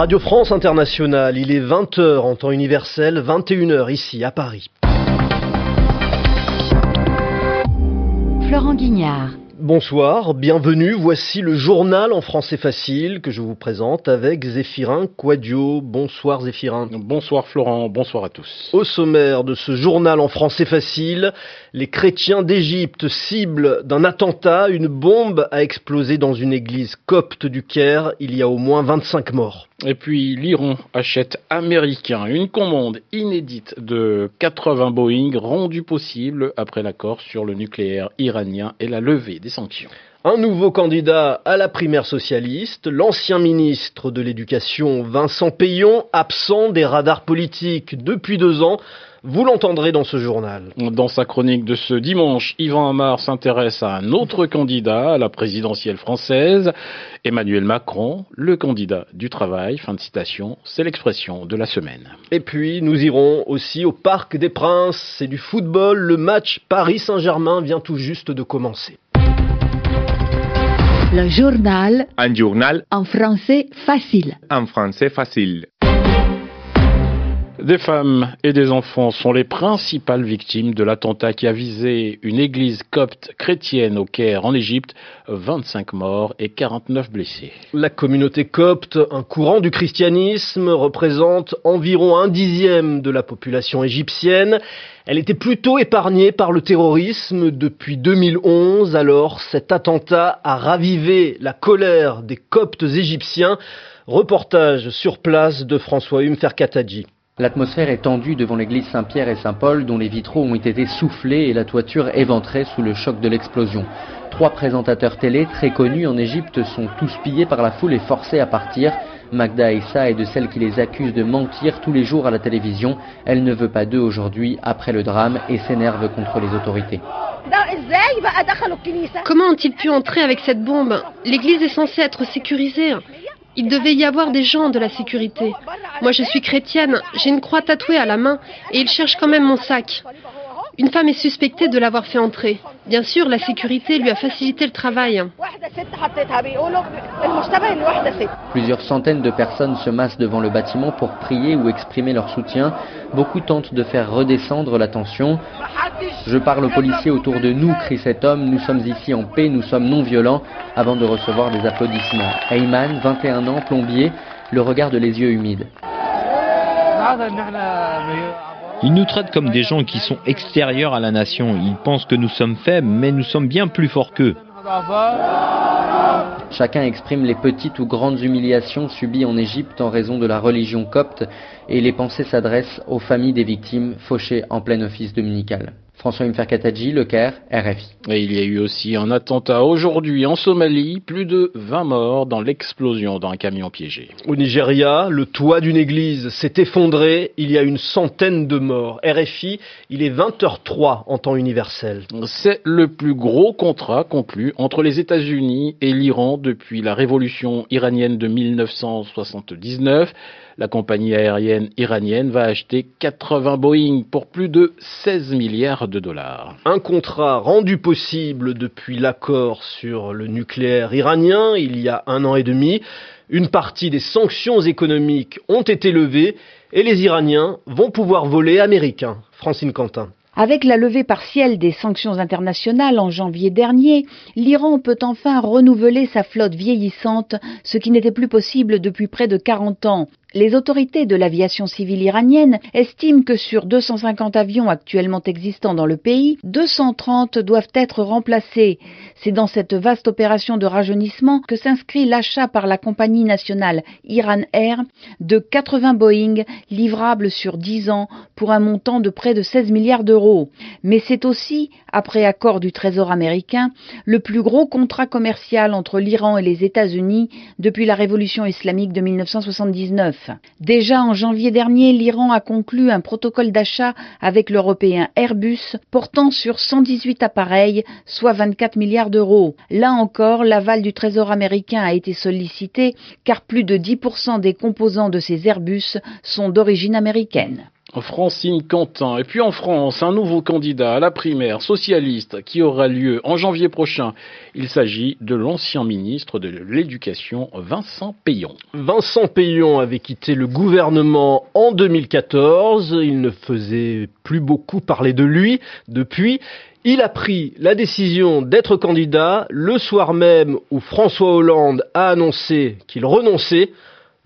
Radio France Internationale, il est 20h en temps universel, 21h ici à Paris. Florent Guignard. Bonsoir, bienvenue. Voici le journal en français facile que je vous présente avec Zéphirin Quadio. Bonsoir Zéphirin. Bonsoir Florent, bonsoir à tous. Au sommaire de ce journal en français facile, les chrétiens d'Égypte ciblent d'un attentat. Une bombe a explosé dans une église copte du Caire. Il y a au moins 25 morts. Et puis l'Iran achète américain une commande inédite de 80 Boeing rendue possible après l'accord sur le nucléaire iranien et la levée des sanctions. Un nouveau candidat à la primaire socialiste, l'ancien ministre de l'Éducation Vincent Payon, absent des radars politiques depuis deux ans, vous l'entendrez dans ce journal. Dans sa chronique de ce dimanche, Yvan Amar s'intéresse à un autre candidat à la présidentielle française, Emmanuel Macron, le candidat du travail. Fin de citation, c'est l'expression de la semaine. Et puis, nous irons aussi au Parc des Princes. C'est du football. Le match Paris Saint-Germain vient tout juste de commencer. Le journal. Un journal. En français facile. En français facile. Des femmes et des enfants sont les principales victimes de l'attentat qui a visé une église copte chrétienne au Caire en Égypte, 25 morts et 49 blessés. La communauté copte, un courant du christianisme, représente environ un dixième de la population égyptienne. Elle était plutôt épargnée par le terrorisme depuis 2011, alors cet attentat a ravivé la colère des coptes égyptiens. Reportage sur place de François Hume Ferkatadji. L'atmosphère est tendue devant l'église Saint-Pierre et Saint-Paul dont les vitraux ont été soufflés et la toiture éventrée sous le choc de l'explosion. Trois présentateurs télé très connus en Égypte sont tous pillés par la foule et forcés à partir. Magda Issa est de celles qui les accusent de mentir tous les jours à la télévision. Elle ne veut pas d'eux aujourd'hui après le drame et s'énerve contre les autorités. Comment ont-ils pu entrer avec cette bombe? L'église est censée être sécurisée. Il devait y avoir des gens de la sécurité. Moi, je suis chrétienne, j'ai une croix tatouée à la main et ils cherchent quand même mon sac. Une femme est suspectée de l'avoir fait entrer. Bien sûr, la sécurité lui a facilité le travail. Plusieurs centaines de personnes se massent devant le bâtiment pour prier ou exprimer leur soutien. Beaucoup tentent de faire redescendre la tension. Je parle aux policiers autour de nous, crie cet homme. Nous sommes ici en paix, nous sommes non violents, avant de recevoir des applaudissements. Ayman, 21 ans, plombier, le regarde les yeux humides. Ils nous traitent comme des gens qui sont extérieurs à la nation. Ils pensent que nous sommes faibles, mais nous sommes bien plus forts qu'eux. Chacun exprime les petites ou grandes humiliations subies en Égypte en raison de la religion copte et les pensées s'adressent aux familles des victimes fauchées en plein office dominical. François Mferkatadji, Le Caire, RFI. Et il y a eu aussi un attentat aujourd'hui en Somalie, plus de 20 morts dans l'explosion d'un camion piégé. Au Nigeria, le toit d'une église s'est effondré, il y a une centaine de morts. RFI, il est 20h03 en temps universel. C'est le plus gros contrat conclu entre les États-Unis et l'Iran depuis la révolution iranienne de 1979 la compagnie aérienne iranienne va acheter 80 Boeing pour plus de 16 milliards de dollars. Un contrat rendu possible depuis l'accord sur le nucléaire iranien il y a un an et demi. Une partie des sanctions économiques ont été levées et les Iraniens vont pouvoir voler américains. Francine Quentin. Avec la levée partielle des sanctions internationales en janvier dernier, l'Iran peut enfin renouveler sa flotte vieillissante, ce qui n'était plus possible depuis près de 40 ans. Les autorités de l'aviation civile iranienne estiment que sur 250 avions actuellement existants dans le pays, 230 doivent être remplacés. C'est dans cette vaste opération de rajeunissement que s'inscrit l'achat par la compagnie nationale Iran Air de 80 Boeing livrables sur 10 ans pour un montant de près de 16 milliards d'euros. Mais c'est aussi, après accord du Trésor américain, le plus gros contrat commercial entre l'Iran et les États-Unis depuis la révolution islamique de 1979. Déjà en janvier dernier, l'Iran a conclu un protocole d'achat avec l'européen Airbus portant sur 118 appareils, soit 24 milliards d'euros. Là encore, l'aval du Trésor américain a été sollicité car plus de 10% des composants de ces Airbus sont d'origine américaine. Francine Quentin. Et puis en France, un nouveau candidat à la primaire socialiste qui aura lieu en janvier prochain. Il s'agit de l'ancien ministre de l'Éducation, Vincent Payon. Vincent Payon avait quitté le gouvernement en 2014. Il ne faisait plus beaucoup parler de lui depuis. Il a pris la décision d'être candidat le soir même où François Hollande a annoncé qu'il renonçait.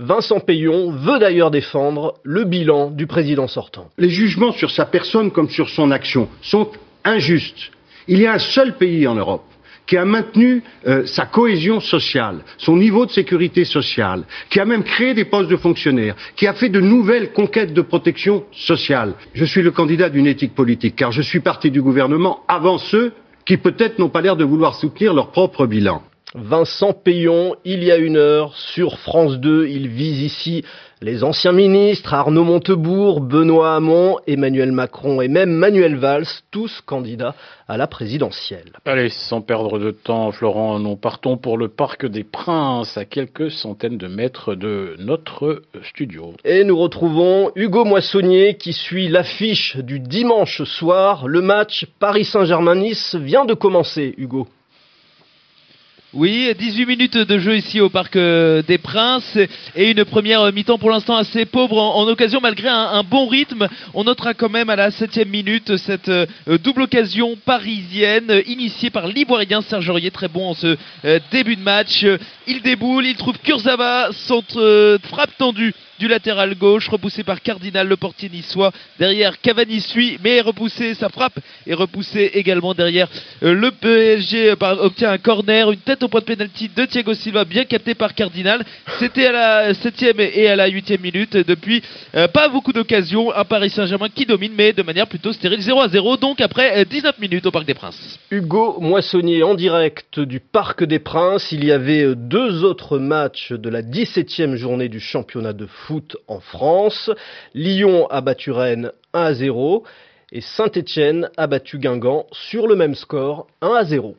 Vincent Payon veut d'ailleurs défendre le bilan du président sortant. Les jugements sur sa personne comme sur son action sont injustes. Il y a un seul pays en Europe qui a maintenu euh, sa cohésion sociale, son niveau de sécurité sociale, qui a même créé des postes de fonctionnaires, qui a fait de nouvelles conquêtes de protection sociale. Je suis le candidat d'une éthique politique, car je suis parti du gouvernement avant ceux qui peut-être n'ont pas l'air de vouloir soutenir leur propre bilan. Vincent Payon, il y a une heure, sur France 2, il vise ici les anciens ministres, Arnaud Montebourg, Benoît Hamon, Emmanuel Macron et même Manuel Valls, tous candidats à la présidentielle. Allez, sans perdre de temps, Florent, nous partons pour le Parc des Princes, à quelques centaines de mètres de notre studio. Et nous retrouvons Hugo Moissonnier qui suit l'affiche du dimanche soir. Le match Paris Saint-Germain-Nice vient de commencer, Hugo. Oui, 18 minutes de jeu ici au Parc euh, des Princes et une première mi-temps pour l'instant assez pauvre en, occasion malgré un, bon rythme. On notera quand même à la septième minute cette euh, double occasion parisienne initiée par l'Ivoirien Serge Aurier, très bon en ce euh, début de match. Il déboule, il trouve Kurzawa, centre frappe tendue du latéral gauche, repoussé par Cardinal, le portier niçois. Derrière, Cavani suit, mais repoussé, sa frappe est repoussée également derrière. Euh, le PSG euh, obtient un corner, une tête au point de pénalty de Thiago Silva, bien capté par Cardinal. C'était à la 7 et à la 8 minute. Depuis, euh, pas beaucoup d'occasions. Un Paris Saint-Germain qui domine, mais de manière plutôt stérile. 0 à 0, donc après 19 minutes au Parc des Princes. Hugo Moissonnier en direct du Parc des Princes. Il y avait deux autres matchs de la 17e journée du championnat de foot en France. Lyon a battu Rennes 1 à 0 et Saint-Étienne a battu Guingamp sur le même score 1 à 0.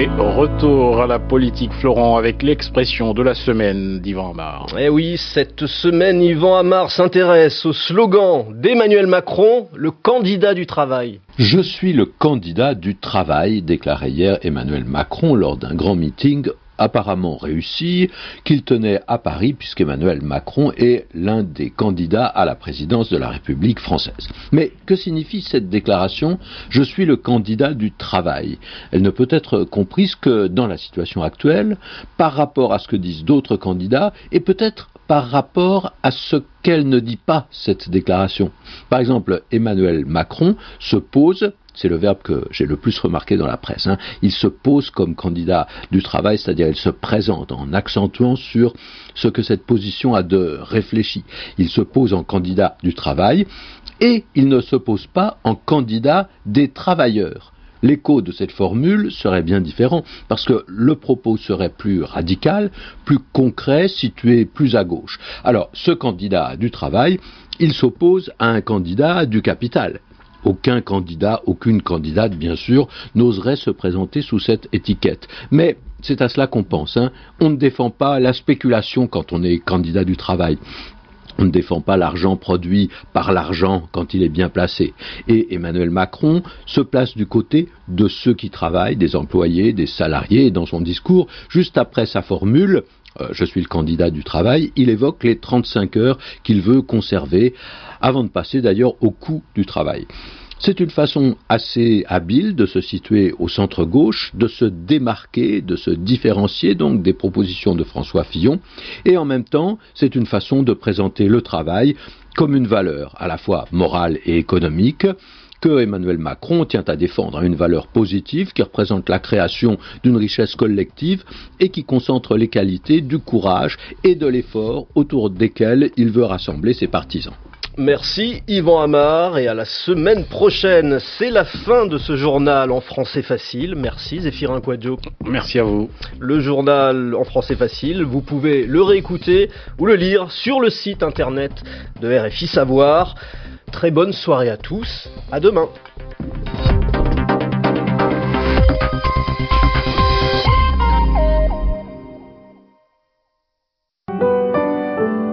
Et retour à la politique, Florent, avec l'expression de la semaine d'Ivan Amar. Eh oui, cette semaine, Yvan Amar s'intéresse au slogan d'Emmanuel Macron, le candidat du travail. Je suis le candidat du travail, déclarait hier Emmanuel Macron lors d'un grand meeting apparemment réussi qu'il tenait à Paris puisqu'Emmanuel Macron est l'un des candidats à la présidence de la République française. Mais que signifie cette déclaration? Je suis le candidat du travail. Elle ne peut être comprise que dans la situation actuelle, par rapport à ce que disent d'autres candidats et peut-être par rapport à ce qu'elle ne dit pas, cette déclaration. Par exemple, Emmanuel Macron se pose c'est le verbe que j'ai le plus remarqué dans la presse. Hein. Il se pose comme candidat du travail, c'est-à-dire il se présente en accentuant sur ce que cette position a de réfléchi. Il se pose en candidat du travail et il ne se pose pas en candidat des travailleurs. L'écho de cette formule serait bien différent, parce que le propos serait plus radical, plus concret, situé plus à gauche. Alors, ce candidat du travail, il s'oppose à un candidat du capital. Aucun candidat, aucune candidate, bien sûr, n'oserait se présenter sous cette étiquette. Mais c'est à cela qu'on pense. Hein. On ne défend pas la spéculation quand on est candidat du travail. On ne défend pas l'argent produit par l'argent quand il est bien placé. Et Emmanuel Macron se place du côté de ceux qui travaillent, des employés, des salariés, dans son discours, juste après sa formule, je suis le candidat du travail, il évoque les 35 heures qu'il veut conserver, avant de passer d'ailleurs au coût du travail. C'est une façon assez habile de se situer au centre gauche, de se démarquer, de se différencier donc des propositions de François Fillon, et en même temps c'est une façon de présenter le travail comme une valeur à la fois morale et économique, que Emmanuel Macron tient à défendre, une valeur positive qui représente la création d'une richesse collective et qui concentre les qualités du courage et de l'effort autour desquels il veut rassembler ses partisans. Merci Yvan Amar et à la semaine prochaine. C'est la fin de ce journal en français facile. Merci Zéphirin Quadjo. Merci à vous. Le journal en français facile, vous pouvez le réécouter ou le lire sur le site internet de RFI Savoir. Très bonne soirée à tous. À demain.